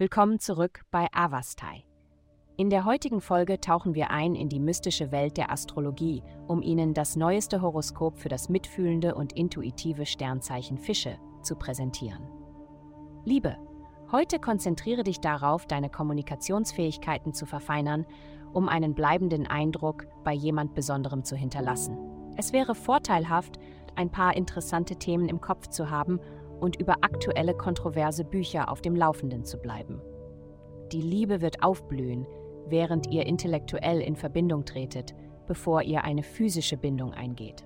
Willkommen zurück bei Avastai. In der heutigen Folge tauchen wir ein in die mystische Welt der Astrologie, um Ihnen das neueste Horoskop für das mitfühlende und intuitive Sternzeichen Fische zu präsentieren. Liebe, heute konzentriere dich darauf, deine Kommunikationsfähigkeiten zu verfeinern, um einen bleibenden Eindruck bei jemand Besonderem zu hinterlassen. Es wäre vorteilhaft, ein paar interessante Themen im Kopf zu haben und über aktuelle kontroverse Bücher auf dem Laufenden zu bleiben. Die Liebe wird aufblühen, während ihr intellektuell in Verbindung tretet, bevor ihr eine physische Bindung eingeht.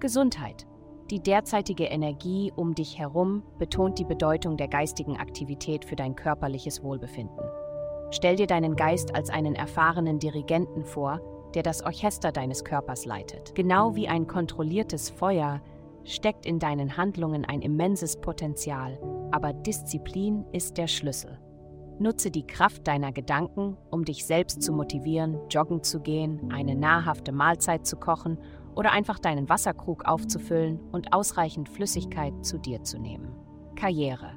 Gesundheit. Die derzeitige Energie um dich herum betont die Bedeutung der geistigen Aktivität für dein körperliches Wohlbefinden. Stell dir deinen Geist als einen erfahrenen Dirigenten vor, der das Orchester deines Körpers leitet. Genau wie ein kontrolliertes Feuer steckt in deinen Handlungen ein immenses Potenzial, aber Disziplin ist der Schlüssel. Nutze die Kraft deiner Gedanken, um dich selbst zu motivieren, joggen zu gehen, eine nahrhafte Mahlzeit zu kochen oder einfach deinen Wasserkrug aufzufüllen und ausreichend Flüssigkeit zu dir zu nehmen. Karriere.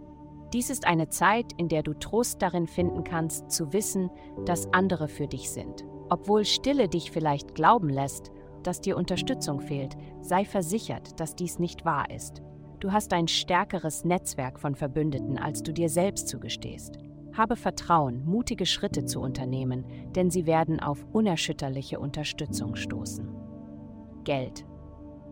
Dies ist eine Zeit, in der du Trost darin finden kannst, zu wissen, dass andere für dich sind. Obwohl Stille dich vielleicht glauben lässt, dass dir Unterstützung fehlt, sei versichert, dass dies nicht wahr ist. Du hast ein stärkeres Netzwerk von Verbündeten, als du dir selbst zugestehst. Habe Vertrauen, mutige Schritte zu unternehmen, denn sie werden auf unerschütterliche Unterstützung stoßen. Geld.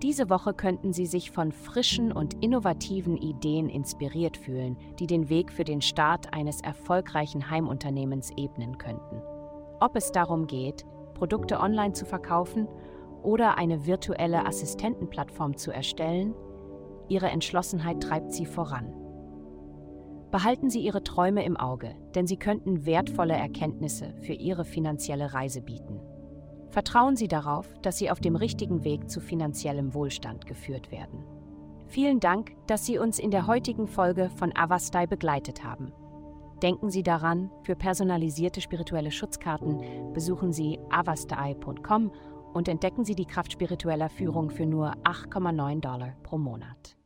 Diese Woche könnten Sie sich von frischen und innovativen Ideen inspiriert fühlen, die den Weg für den Start eines erfolgreichen Heimunternehmens ebnen könnten. Ob es darum geht, Produkte online zu verkaufen oder eine virtuelle Assistentenplattform zu erstellen, Ihre Entschlossenheit treibt Sie voran. Behalten Sie Ihre Träume im Auge, denn sie könnten wertvolle Erkenntnisse für Ihre finanzielle Reise bieten. Vertrauen Sie darauf, dass Sie auf dem richtigen Weg zu finanziellem Wohlstand geführt werden. Vielen Dank, dass Sie uns in der heutigen Folge von Avastai begleitet haben. Denken Sie daran, für personalisierte spirituelle Schutzkarten besuchen Sie avastai.com und entdecken Sie die Kraft spiritueller Führung für nur 8,9 Dollar pro Monat.